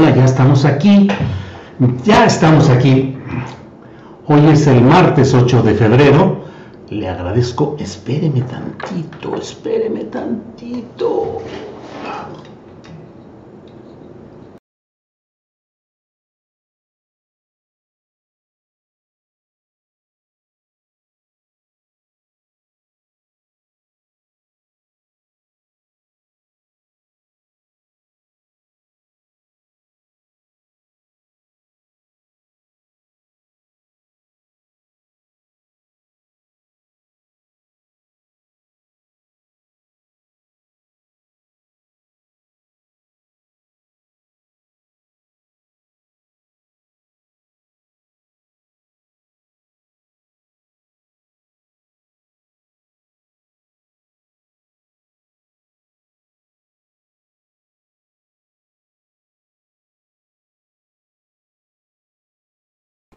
Ya estamos aquí. Ya estamos aquí. Hoy es el martes 8 de febrero. Le agradezco. Espéreme tantito, espéreme tantito.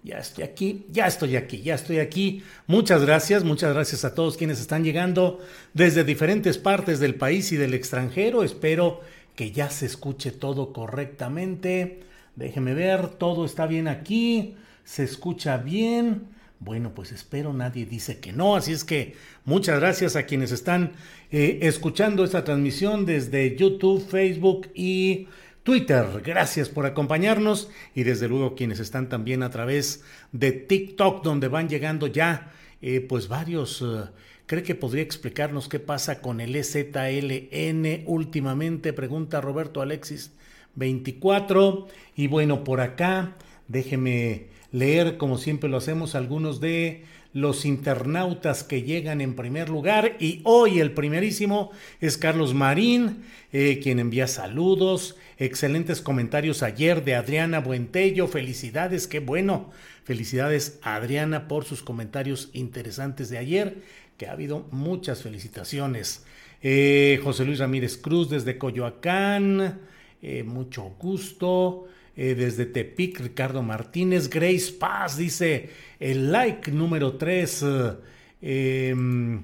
Ya estoy aquí, ya estoy aquí, ya estoy aquí. Muchas gracias, muchas gracias a todos quienes están llegando desde diferentes partes del país y del extranjero. Espero que ya se escuche todo correctamente. Déjeme ver, todo está bien aquí, se escucha bien. Bueno, pues espero nadie dice que no, así es que muchas gracias a quienes están eh, escuchando esta transmisión desde YouTube, Facebook y Twitter. Gracias por acompañarnos y desde luego quienes están también a través de TikTok donde van llegando ya eh, pues varios... Eh, ¿Cree que podría explicarnos qué pasa con el EZLN últimamente? Pregunta Roberto Alexis 24. Y bueno, por acá déjeme leer como siempre lo hacemos algunos de los internautas que llegan en primer lugar y hoy el primerísimo es Carlos Marín, eh, quien envía saludos, excelentes comentarios ayer de Adriana Buentello, felicidades, qué bueno, felicidades Adriana por sus comentarios interesantes de ayer, que ha habido muchas felicitaciones. Eh, José Luis Ramírez Cruz desde Coyoacán, eh, mucho gusto. Eh, desde Tepic, Ricardo Martínez. Grace Paz dice el like número 3. Eh, em,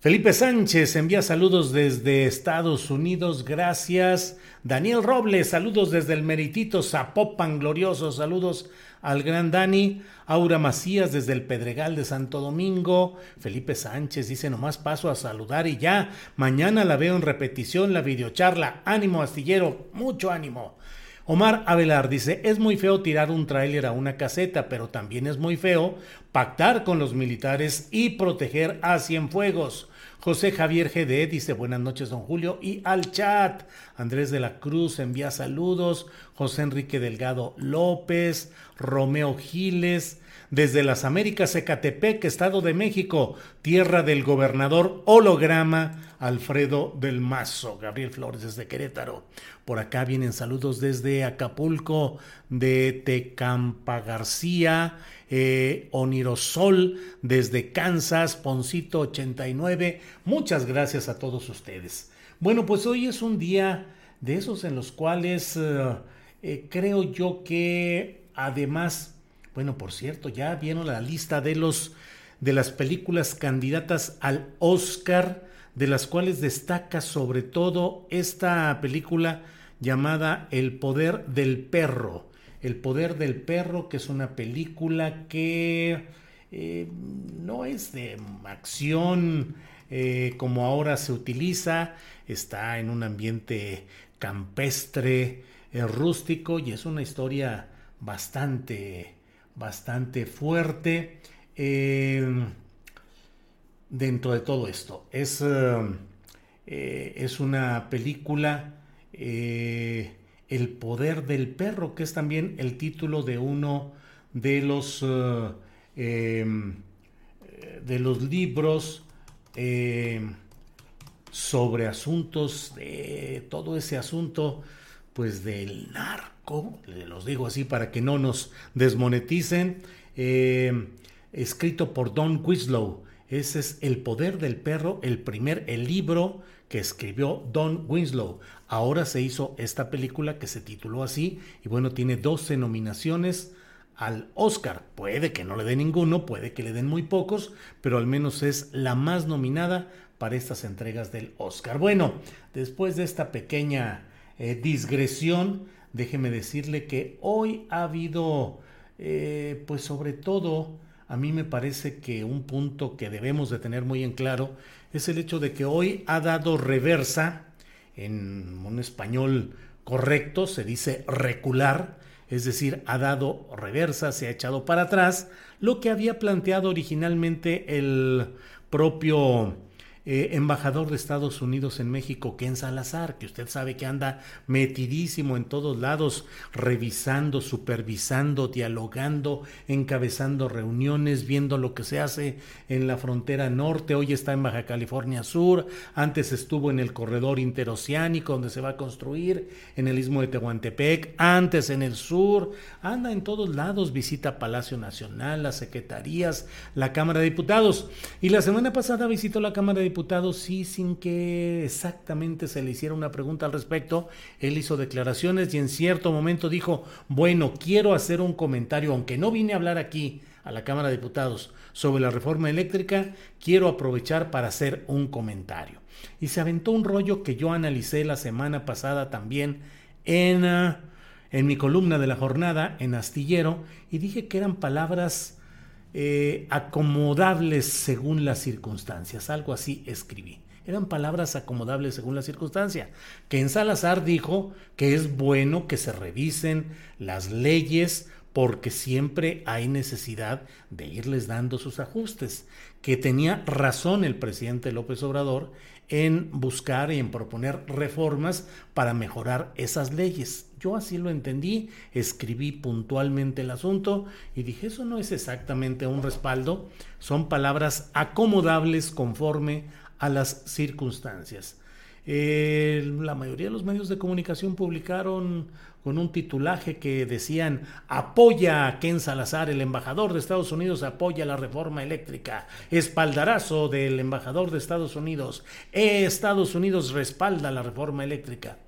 Felipe Sánchez envía saludos desde Estados Unidos, gracias. Daniel Robles, saludos desde el Meritito Zapopan, glorioso, saludos al gran Dani. Aura Macías desde el Pedregal de Santo Domingo. Felipe Sánchez dice nomás paso a saludar y ya. Mañana la veo en repetición la videocharla. Ánimo astillero, mucho ánimo. Omar Avelar dice, es muy feo tirar un tráiler a una caseta, pero también es muy feo pactar con los militares y proteger a Cienfuegos. José Javier GD dice buenas noches don Julio y al chat. Andrés de la Cruz envía saludos. José Enrique Delgado López, Romeo Giles, desde las Américas, Ecatepec, Estado de México, tierra del gobernador holograma Alfredo del Mazo, Gabriel Flores desde Querétaro. Por acá vienen saludos desde Acapulco, de Tecampa García, eh, Onirosol, desde Kansas, Poncito 89. Muchas gracias a todos ustedes. Bueno, pues hoy es un día de esos en los cuales eh, eh, creo yo que además bueno, por cierto, ya vieron la lista de los de las películas candidatas al Oscar, de las cuales destaca sobre todo esta película llamada El poder del perro. El poder del perro, que es una película que eh, no es de acción eh, como ahora se utiliza, está en un ambiente campestre, eh, rústico y es una historia bastante bastante fuerte eh, dentro de todo esto. Es, es una película, El poder del perro, que es también el título de uno de los, de los libros sobre asuntos de todo ese asunto pues del narco, los digo así para que no nos desmoneticen, eh, escrito por Don Winslow. Ese es El poder del perro, el primer el libro que escribió Don Winslow. Ahora se hizo esta película que se tituló así y bueno, tiene 12 nominaciones al Oscar. Puede que no le den ninguno, puede que le den muy pocos, pero al menos es la más nominada para estas entregas del Oscar. Bueno, después de esta pequeña eh, disgresión, déjeme decirle que hoy ha habido, eh, pues sobre todo, a mí me parece que un punto que debemos de tener muy en claro es el hecho de que hoy ha dado reversa, en un español correcto, se dice recular, es decir, ha dado reversa, se ha echado para atrás lo que había planteado originalmente el propio eh, embajador de Estados Unidos en México, Ken Salazar, que usted sabe que anda metidísimo en todos lados, revisando, supervisando, dialogando, encabezando reuniones, viendo lo que se hace en la frontera norte, hoy está en Baja California Sur, antes estuvo en el corredor interoceánico donde se va a construir, en el istmo de Tehuantepec, antes en el sur, anda en todos lados, visita Palacio Nacional, las secretarías, la Cámara de Diputados, y la semana pasada visitó la Cámara de diputado, sí, sin que exactamente se le hiciera una pregunta al respecto, él hizo declaraciones y en cierto momento dijo, bueno, quiero hacer un comentario, aunque no vine a hablar aquí a la Cámara de Diputados sobre la reforma eléctrica, quiero aprovechar para hacer un comentario. Y se aventó un rollo que yo analicé la semana pasada también en, ah, en mi columna de la jornada en Astillero y dije que eran palabras eh, acomodables según las circunstancias, algo así escribí. Eran palabras acomodables según la circunstancia. Que en Salazar dijo que es bueno que se revisen las leyes porque siempre hay necesidad de irles dando sus ajustes. Que tenía razón el presidente López Obrador en buscar y en proponer reformas para mejorar esas leyes. Yo así lo entendí, escribí puntualmente el asunto y dije, eso no es exactamente un respaldo, son palabras acomodables conforme a las circunstancias. La mayoría de los medios de comunicación publicaron con un titulaje que decían apoya a Ken Salazar, el embajador de Estados Unidos apoya la reforma eléctrica, espaldarazo del embajador de Estados Unidos, Estados Unidos respalda la reforma eléctrica.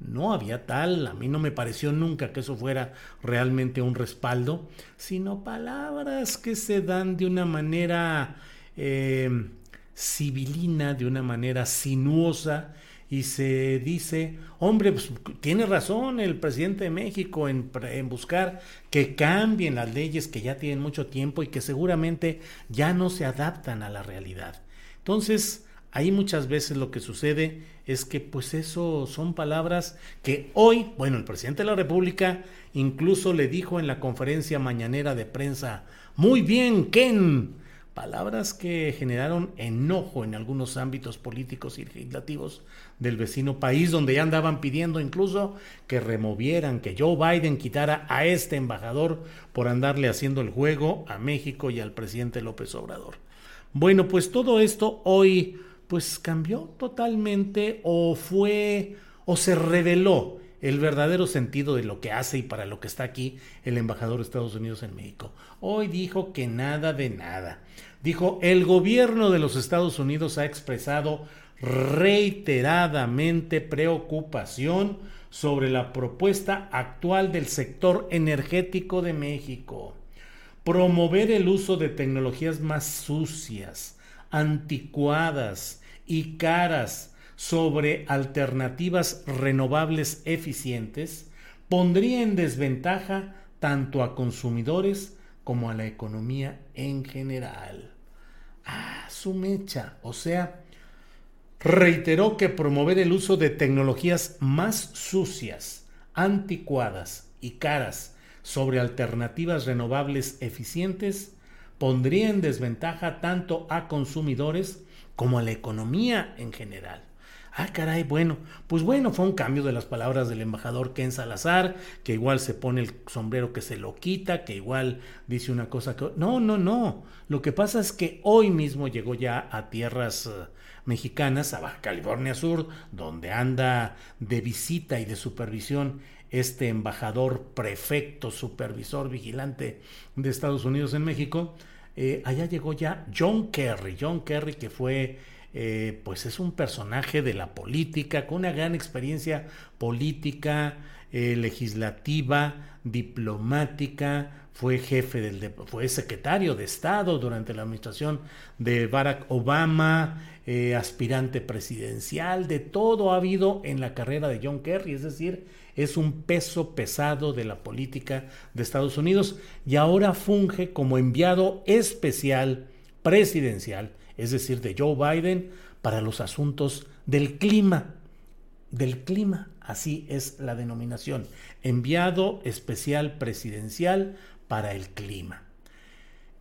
No había tal, a mí no me pareció nunca que eso fuera realmente un respaldo, sino palabras que se dan de una manera eh, civilina, de una manera sinuosa, y se dice, hombre, pues, tiene razón el presidente de México en, en, buscar que cambien las leyes que ya tienen mucho tiempo y que seguramente ya no se adaptan a la realidad. Entonces, Ahí muchas veces lo que sucede es que pues eso son palabras que hoy, bueno, el presidente de la República incluso le dijo en la conferencia mañanera de prensa, muy bien, Ken, palabras que generaron enojo en algunos ámbitos políticos y legislativos del vecino país, donde ya andaban pidiendo incluso que removieran, que Joe Biden quitara a este embajador por andarle haciendo el juego a México y al presidente López Obrador. Bueno, pues todo esto hoy pues cambió totalmente o fue o se reveló el verdadero sentido de lo que hace y para lo que está aquí el embajador de Estados Unidos en México. Hoy dijo que nada de nada. Dijo, el gobierno de los Estados Unidos ha expresado reiteradamente preocupación sobre la propuesta actual del sector energético de México. Promover el uso de tecnologías más sucias, anticuadas y caras sobre alternativas renovables eficientes pondría en desventaja tanto a consumidores como a la economía en general. Ah, su mecha, o sea, reiteró que promover el uso de tecnologías más sucias, anticuadas y caras sobre alternativas renovables eficientes pondría en desventaja tanto a consumidores como a la economía en general. Ah, caray, bueno, pues bueno, fue un cambio de las palabras del embajador Ken Salazar, que igual se pone el sombrero que se lo quita, que igual dice una cosa que... No, no, no. Lo que pasa es que hoy mismo llegó ya a tierras eh, mexicanas, a Baja California Sur, donde anda de visita y de supervisión este embajador, prefecto, supervisor, vigilante de Estados Unidos en México. Eh, allá llegó ya John Kerry, John Kerry que fue eh, pues es un personaje de la política con una gran experiencia política, eh, legislativa, diplomática, fue jefe del fue secretario de Estado durante la administración de Barack Obama, eh, aspirante presidencial, de todo ha habido en la carrera de John Kerry, es decir, es un peso pesado de la política de Estados Unidos y ahora funge como enviado especial presidencial es decir, de Joe Biden, para los asuntos del clima. Del clima, así es la denominación. Enviado especial presidencial para el clima.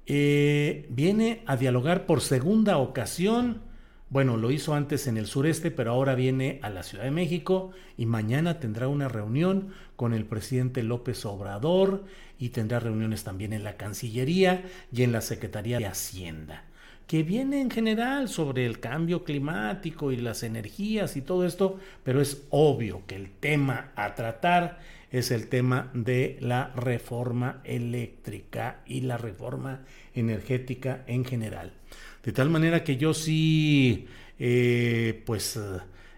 Eh, viene a dialogar por segunda ocasión. Bueno, lo hizo antes en el sureste, pero ahora viene a la Ciudad de México y mañana tendrá una reunión con el presidente López Obrador y tendrá reuniones también en la Cancillería y en la Secretaría de Hacienda que viene en general sobre el cambio climático y las energías y todo esto, pero es obvio que el tema a tratar es el tema de la reforma eléctrica y la reforma energética en general. De tal manera que yo sí, eh, pues,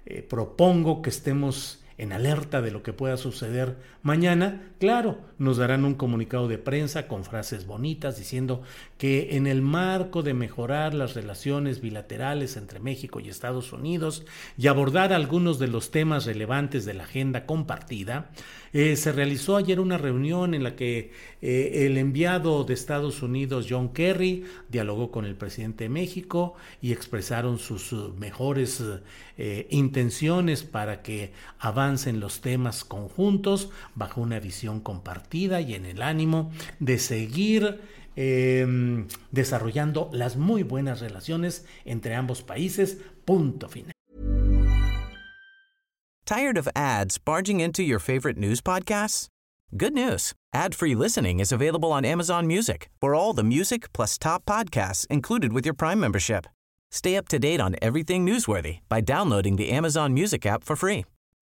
eh, propongo que estemos en alerta de lo que pueda suceder mañana, claro, nos darán un comunicado de prensa con frases bonitas diciendo que en el marco de mejorar las relaciones bilaterales entre México y Estados Unidos y abordar algunos de los temas relevantes de la agenda compartida, eh, se realizó ayer una reunión en la que eh, el enviado de Estados Unidos, John Kerry, dialogó con el presidente de México y expresaron sus uh, mejores eh, intenciones para que avancen los temas conjuntos bajo una visión compartida y en el ánimo de seguir em, desarrollando las muy buenas relaciones entre ambos países. Punto final. Tired of ads barging into your favorite news podcasts? Good news. Ad-free listening is available on Amazon Music. For all the music plus top podcasts included with your Prime membership. Stay up to date on everything newsworthy by downloading the Amazon Music app for free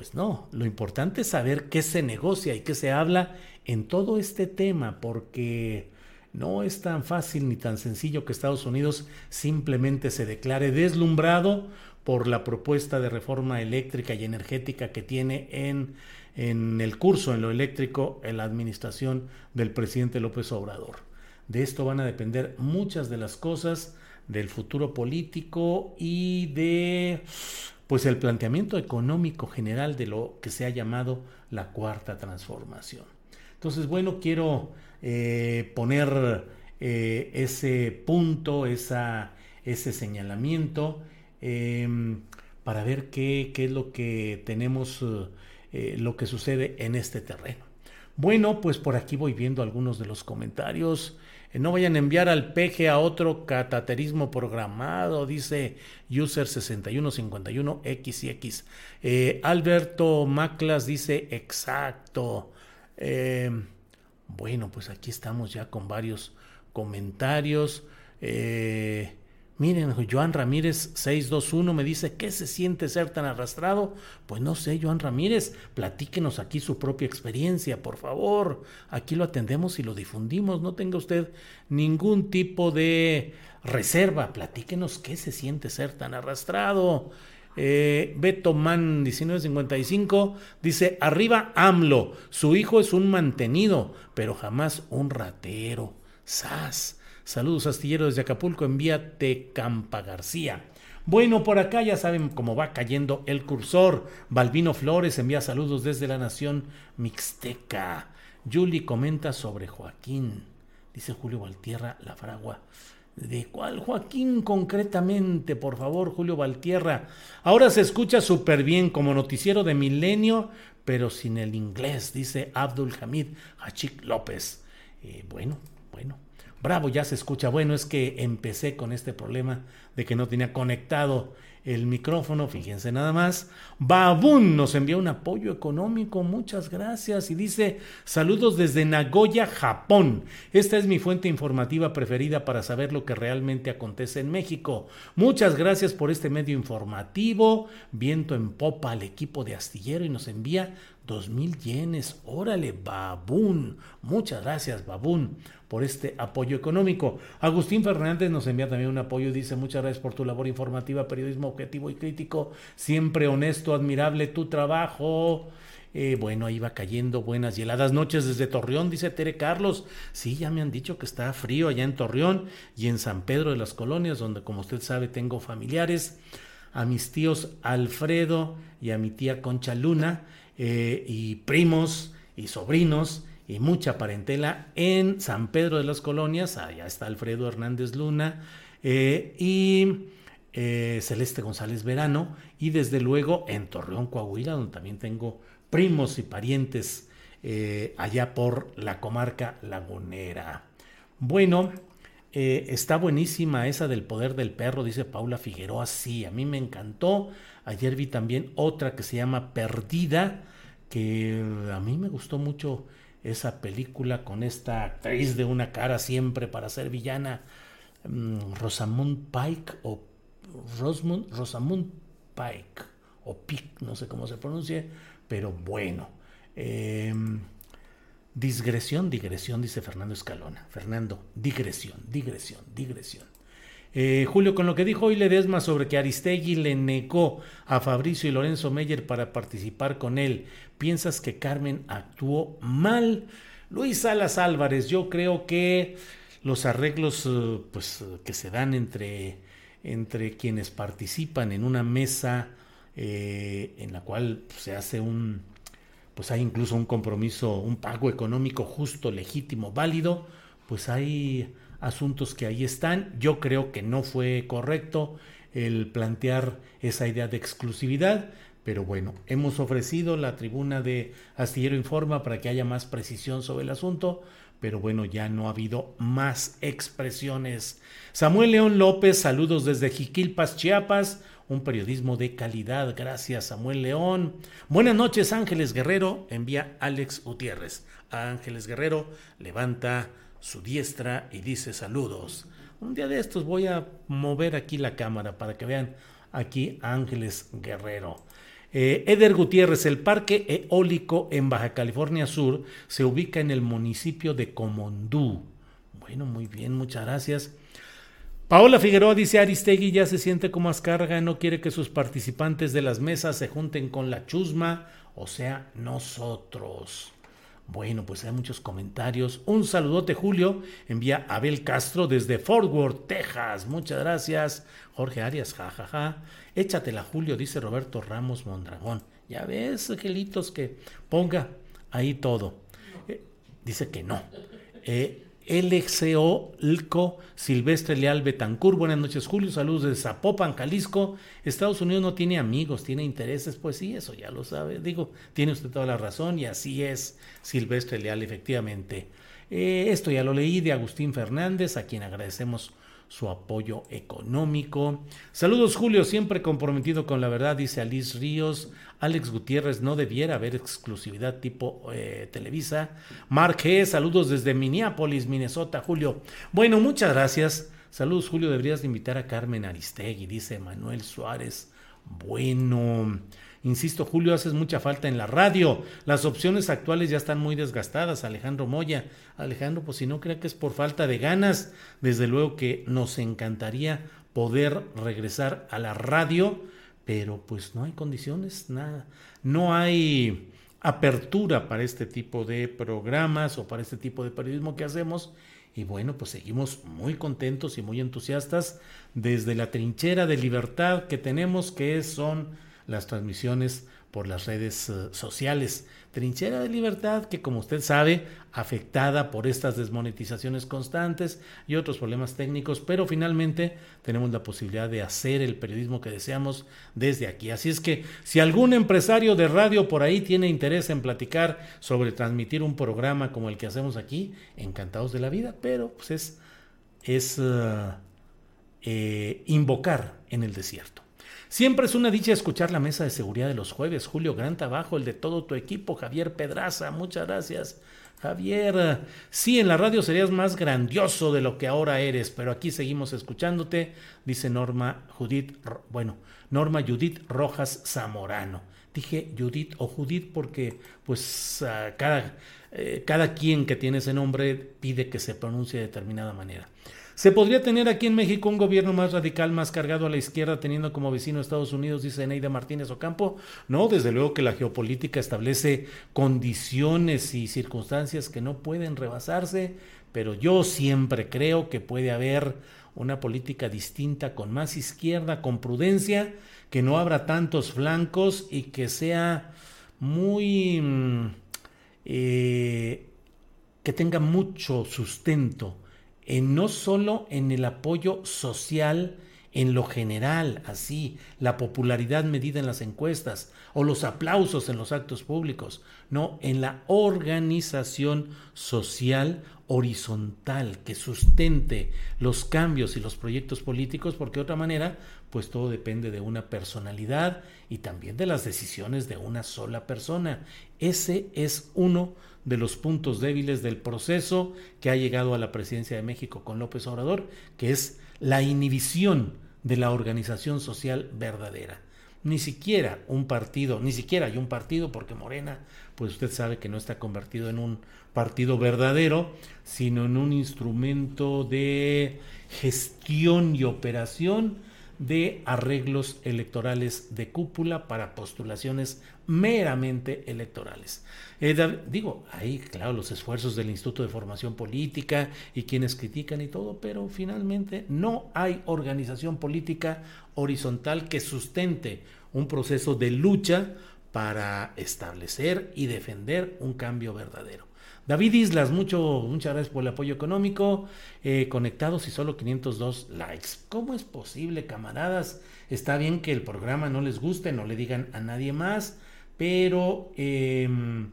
Pues no, lo importante es saber qué se negocia y qué se habla en todo este tema, porque no es tan fácil ni tan sencillo que Estados Unidos simplemente se declare deslumbrado por la propuesta de reforma eléctrica y energética que tiene en, en el curso en lo eléctrico en la administración del presidente López Obrador. De esto van a depender muchas de las cosas del futuro político y de pues el planteamiento económico general de lo que se ha llamado la cuarta transformación. Entonces, bueno, quiero eh, poner eh, ese punto, esa, ese señalamiento, em, para ver qué, qué, es lo que tenemos, eh, lo que sucede en este terreno. Bueno, pues por aquí voy viendo algunos de los comentarios. No vayan a enviar al peje a otro cataterismo programado, dice user 6151XX. Eh, Alberto Maclas dice exacto. Eh, bueno, pues aquí estamos ya con varios comentarios. Eh, Miren, Joan Ramírez 621 me dice, ¿qué se siente ser tan arrastrado? Pues no sé, Joan Ramírez, platíquenos aquí su propia experiencia, por favor. Aquí lo atendemos y lo difundimos. No tenga usted ningún tipo de reserva. Platíquenos qué se siente ser tan arrastrado. Eh, Beto Man 1955 dice, arriba AMLO, su hijo es un mantenido, pero jamás un ratero. ¡Sas! Saludos astilleros desde Acapulco, envíate Campa García. Bueno, por acá ya saben cómo va cayendo el cursor. Balbino Flores envía saludos desde la nación mixteca. Yuli comenta sobre Joaquín. Dice Julio Valtierra, la fragua. ¿De cuál Joaquín concretamente? Por favor, Julio Valtierra. Ahora se escucha súper bien como noticiero de milenio, pero sin el inglés, dice Abdul Hamid Hachik López. Eh, bueno, bueno, Bravo, ya se escucha. Bueno, es que empecé con este problema de que no tenía conectado el micrófono, fíjense nada más. Babun nos envía un apoyo económico, muchas gracias. Y dice, saludos desde Nagoya, Japón. Esta es mi fuente informativa preferida para saber lo que realmente acontece en México. Muchas gracias por este medio informativo. Viento en popa al equipo de astillero y nos envía dos mil yenes. Órale, Babun. Muchas gracias, Babun por este apoyo económico. Agustín Fernández nos envía también un apoyo y dice muchas gracias por tu labor informativa, periodismo objetivo y crítico, siempre honesto, admirable tu trabajo. Eh, bueno, ahí va cayendo buenas y heladas noches desde Torreón, dice Tere Carlos. Sí, ya me han dicho que está frío allá en Torreón y en San Pedro de las Colonias, donde como usted sabe tengo familiares, a mis tíos Alfredo y a mi tía Concha Luna, eh, y primos y sobrinos y mucha parentela en San Pedro de las Colonias, allá está Alfredo Hernández Luna eh, y eh, Celeste González Verano, y desde luego en Torreón, Coahuila, donde también tengo primos y parientes allá por la comarca lagunera. Bueno, está buenísima esa del poder del perro, dice Paula Figueroa. Sí, a mí me encantó. Ayer vi también otra que se llama Perdida, que a mí me gustó mucho esa película con esta actriz de una cara siempre para ser villana, mm, Rosamund Pike o Rosamund, Rosamund Pike o Pike, no sé cómo se pronuncia, pero bueno. Em, digresión, digresión, dice Fernando Escalona. Fernando, digresión, digresión, digresión. Eh, Julio, con lo que dijo hoy Ledesma sobre que Aristegui le negó a Fabricio y Lorenzo Meyer para participar con él, ¿piensas que Carmen actuó mal? Luis Salas Álvarez, yo creo que los arreglos eh, pues, que se dan entre, entre quienes participan en una mesa eh, en la cual se hace un, pues hay incluso un compromiso, un pago económico justo, legítimo, válido, pues hay asuntos que ahí están. Yo creo que no fue correcto el plantear esa idea de exclusividad, pero bueno, hemos ofrecido la tribuna de Astillero Informa para que haya más precisión sobre el asunto, pero bueno, ya no ha habido más expresiones. Samuel León López, saludos desde Jiquilpas, Chiapas, un periodismo de calidad. Gracias, Samuel León. Buenas noches, Ángeles Guerrero, envía Alex Gutiérrez. Ángeles Guerrero levanta su diestra y dice saludos. Un día de estos voy a mover aquí la cámara para que vean aquí Ángeles Guerrero. Eh, Eder Gutiérrez, el parque eólico en Baja California Sur se ubica en el municipio de Comondú. Bueno, muy bien, muchas gracias. Paola Figueroa dice Aristegui ya se siente como ascarga, no quiere que sus participantes de las mesas se junten con la chusma, o sea, nosotros. Bueno, pues hay muchos comentarios. Un saludote, Julio. Envía Abel Castro desde Fort Worth, Texas. Muchas gracias. Jorge Arias, jajaja. Ja, ja. Échatela, Julio, dice Roberto Ramos Mondragón. Ya ves, angelitos, que ponga ahí todo. Eh, dice que no. Eh, LXO Lco Silvestre Leal Betancur. Buenas noches, Julio. Saludos de Zapopan, Jalisco. Estados Unidos no tiene amigos, tiene intereses. Pues sí, eso ya lo sabe. Digo, tiene usted toda la razón y así es Silvestre Leal, efectivamente. Eh, esto ya lo leí de Agustín Fernández, a quien agradecemos su apoyo económico. Saludos Julio, siempre comprometido con la verdad, dice Alice Ríos. Alex Gutiérrez no debiera haber exclusividad tipo eh, Televisa. Marque, saludos desde Minneapolis, Minnesota, Julio. Bueno, muchas gracias. Saludos Julio, deberías de invitar a Carmen Aristegui, dice Manuel Suárez. Bueno, Insisto, Julio, haces mucha falta en la radio. Las opciones actuales ya están muy desgastadas. Alejandro Moya. Alejandro, pues si no crea que es por falta de ganas, desde luego que nos encantaría poder regresar a la radio, pero pues no hay condiciones, nada. No hay apertura para este tipo de programas o para este tipo de periodismo que hacemos. Y bueno, pues seguimos muy contentos y muy entusiastas desde la trinchera de libertad que tenemos, que son las transmisiones por las redes eh, sociales. Trinchera de libertad que, como usted sabe, afectada por estas desmonetizaciones constantes y otros problemas técnicos, pero finalmente tenemos la posibilidad de hacer el periodismo que deseamos desde aquí. Así es que si algún empresario de radio por ahí tiene interés en platicar sobre transmitir un programa como el que hacemos aquí, encantados de la vida, pero pues es, es eh, eh, invocar en el desierto. Siempre es una dicha escuchar la mesa de seguridad de los jueves. Julio, gran trabajo, el de todo tu equipo. Javier Pedraza, muchas gracias. Javier, sí, en la radio serías más grandioso de lo que ahora eres, pero aquí seguimos escuchándote, dice Norma Judith, bueno, Norma Judith Rojas Zamorano. Dije Judith o Judith porque pues cada, eh, cada quien que tiene ese nombre pide que se pronuncie de determinada manera. ¿Se podría tener aquí en México un gobierno más radical, más cargado a la izquierda, teniendo como vecino Estados Unidos, dice Neida Martínez Ocampo? No, desde luego que la geopolítica establece condiciones y circunstancias que no pueden rebasarse, pero yo siempre creo que puede haber una política distinta con más izquierda, con prudencia, que no abra tantos flancos y que sea muy... Mm, eh, que tenga mucho sustento no solo en el apoyo social en lo general, así, la popularidad medida en las encuestas o los aplausos en los actos públicos, no, en la organización social horizontal que sustente los cambios y los proyectos políticos, porque de otra manera, pues todo depende de una personalidad y también de las decisiones de una sola persona. Ese es uno de los puntos débiles del proceso que ha llegado a la presidencia de México con López Obrador, que es la inhibición de la organización social verdadera. Ni siquiera un partido, ni siquiera hay un partido, porque Morena, pues usted sabe que no está convertido en un partido verdadero, sino en un instrumento de gestión y operación de arreglos electorales de cúpula para postulaciones meramente electorales. Eh, digo, ahí, claro, los esfuerzos del Instituto de Formación Política y quienes critican y todo, pero finalmente no hay organización política horizontal que sustente un proceso de lucha para establecer y defender un cambio verdadero. David Islas, mucho, muchas gracias por el apoyo económico. Eh, conectados y solo 502 likes. ¿Cómo es posible, camaradas? Está bien que el programa no les guste, no le digan a nadie más, pero, em,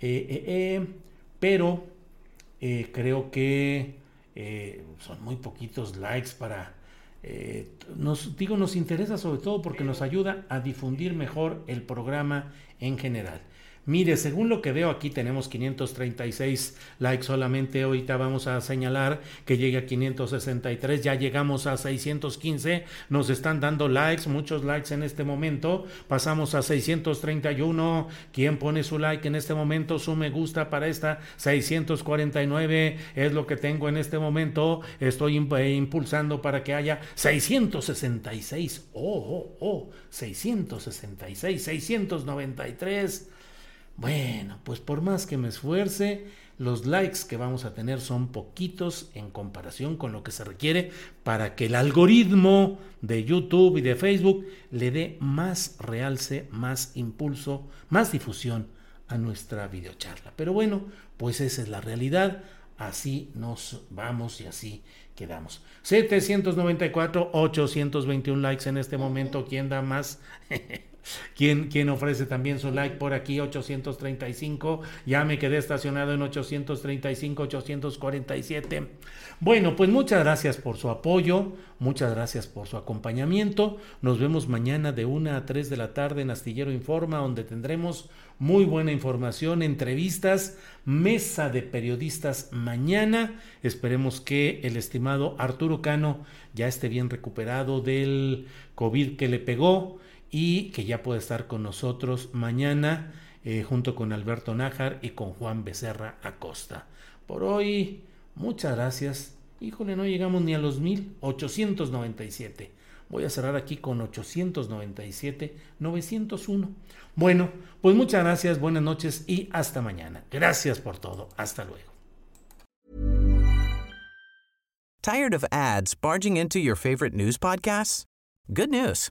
eh, eh, pero creo que son muy poquitos likes para... nos digo, nos interesa sobre todo porque nos ayuda a difundir mejor el programa en general. Mire, según lo que veo aquí tenemos 536 likes solamente. Ahorita vamos a señalar que llegue a 563. Ya llegamos a 615. Nos están dando likes, muchos likes en este momento. Pasamos a 631. ¿Quién pone su like en este momento? Su me gusta para esta 649 es lo que tengo en este momento. Estoy eh, impulsando para que haya 666. Oh, oh, oh. 666, 693. Bueno, pues por más que me esfuerce, los likes que vamos a tener son poquitos en comparación con lo que se requiere para que el algoritmo de YouTube y de Facebook le dé más realce, más impulso, más difusión a nuestra videocharla. Pero bueno, pues esa es la realidad. Así nos vamos y así quedamos. 794, 821 likes en este momento. ¿Quién da más? ¿Quién, ofrece también su like por aquí? 835. Ya me quedé estacionado en 835, 847. Bueno, pues muchas gracias por su apoyo, muchas gracias por su acompañamiento. Nos vemos mañana de 1 a 3 de la tarde en Astillero Informa, donde tendremos muy buena información, entrevistas, mesa de periodistas mañana. Esperemos que el estimado Arturo Cano ya esté bien recuperado del COVID que le pegó y que ya puede estar con nosotros mañana eh, junto con Alberto Nájar y con Juan Becerra Acosta. Por hoy, muchas gracias. Híjole, no llegamos ni a los 1897. Voy a cerrar aquí con 897, 901. Bueno, pues muchas gracias, buenas noches y hasta mañana. Gracias por todo. Hasta luego. Tired of ads barging into your favorite news podcasts? Good news.